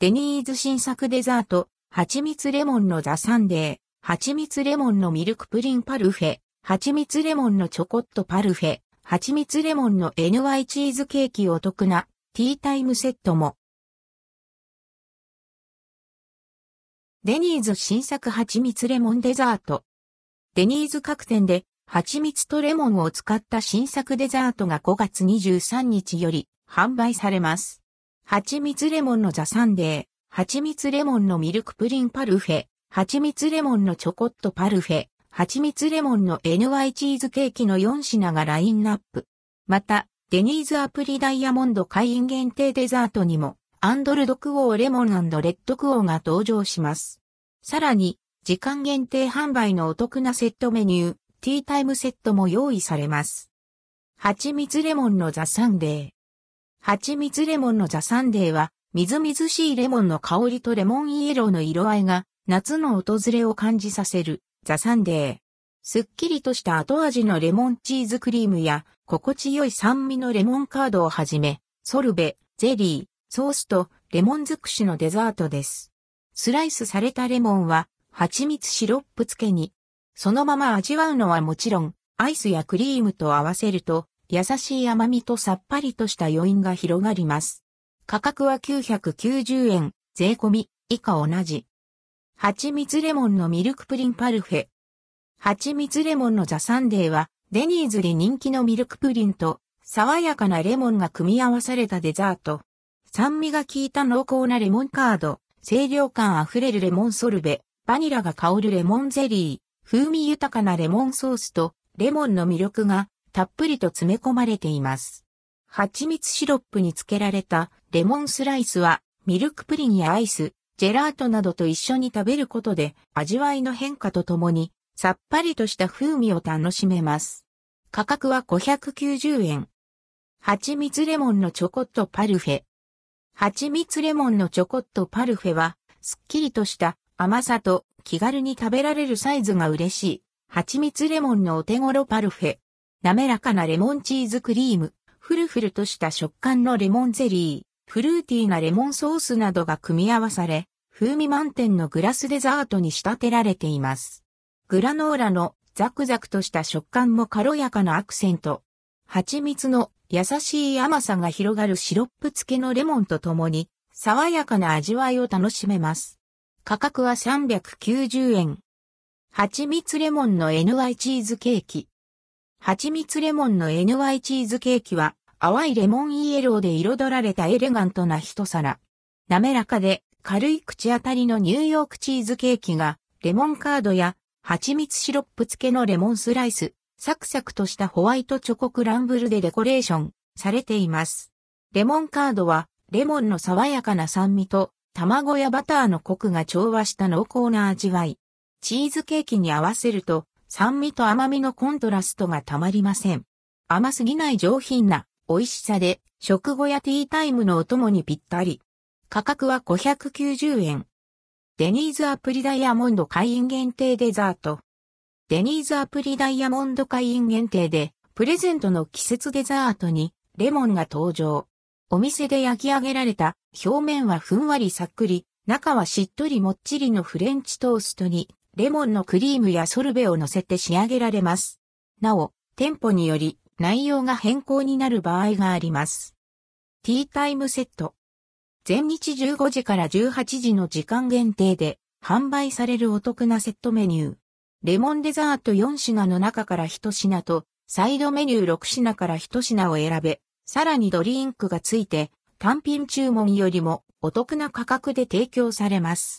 デニーズ新作デザート、蜂蜜レモンのザサンデー、蜂蜜レモンのミルクプリンパルフェ、蜂蜜レモンのチョコットパルフェ、蜂蜜レモンの NY チーズケーキお得なティータイムセットも。デニーズ新作蜂蜜レモンデザート。デニーズ各店で蜂蜜とレモンを使った新作デザートが5月23日より販売されます。蜂蜜レモンのザサンデー、蜂蜜レモンのミルクプリンパルフェ、蜂蜜レモンのチョコットパルフェ、蜂蜜レモンの NY チーズケーキの4品がラインナップ。また、デニーズアプリダイヤモンド会員限定デザートにも、アンドルドクオーレモンレッドクオーが登場します。さらに、時間限定販売のお得なセットメニュー、ティータイムセットも用意されます。蜂蜜レモンのザサンデー。蜂蜜レモンのザサンデーは、みずみずしいレモンの香りとレモンイエローの色合いが、夏の訪れを感じさせる、ザサンデー。すっきりとした後味のレモンチーズクリームや、心地よい酸味のレモンカードをはじめ、ソルベ、ゼリー、ソースとレモン尽くしのデザートです。スライスされたレモンは、蜂蜜シロップ漬けに、そのまま味わうのはもちろん、アイスやクリームと合わせると、優しい甘みとさっぱりとした余韻が広がります。価格は990円、税込み、以下同じ。蜂蜜レモンのミルクプリンパルフェ。蜂蜜レモンのザサンデーは、デニーズで人気のミルクプリンと、爽やかなレモンが組み合わされたデザート。酸味が効いた濃厚なレモンカード、清涼感あふれるレモンソルベ、バニラが香るレモンゼリー、風味豊かなレモンソースと、レモンの魅力がたっぷりと詰め込まれています。蜂蜜シロップにつけられたレモンスライスはミルクプリンやアイス、ジェラートなどと一緒に食べることで味わいの変化とともにさっぱりとした風味を楽しめます。価格は590円。蜂蜜レモンのチョコットパルフェ。蜂蜜レモンのチョコットパルフェは、すっきりとした甘さと気軽に食べられるサイズが嬉しい。蜂蜜レモンのお手頃パルフェ。滑らかなレモンチーズクリーム、フルフルとした食感のレモンゼリー、フルーティーなレモンソースなどが組み合わされ、風味満点のグラスデザートに仕立てられています。グラノーラのザクザクとした食感も軽やかなアクセント。蜂蜜の優しい甘さが広がるシロップ付けのレモンとともに、爽やかな味わいを楽しめます。価格は390円。蜂蜜レモンの NY チーズケーキ。蜂蜜レモンの NY チーズケーキは、淡いレモンイエローで彩られたエレガントな一皿。滑らかで軽い口当たりのニューヨークチーズケーキが、レモンカードや蜂蜜シロップ漬けのレモンスライス、サクサクとしたホワイトチョコクランブルでデコレーションされています。レモンカードは、レモンの爽やかな酸味と、卵やバターのコクが調和した濃厚な味わい。チーズケーキに合わせると、酸味と甘みのコントラストがたまりません。甘すぎない上品な美味しさで食後やティータイムのお供にぴったり。価格は590円。デニーズアプリダイヤモンド会員限定デザート。デニーズアプリダイヤモンド会員限定でプレゼントの季節デザートにレモンが登場。お店で焼き上げられた表面はふんわりさっくり、中はしっとりもっちりのフレンチトーストにレモンのクリームやソルベを乗せて仕上げられます。なお、店舗により内容が変更になる場合があります。ティータイムセット。全日15時から18時の時間限定で販売されるお得なセットメニュー。レモンデザート4品の中から1品と、サイドメニュー6品から1品を選べ、さらにドリンクがついて、単品注文よりもお得な価格で提供されます。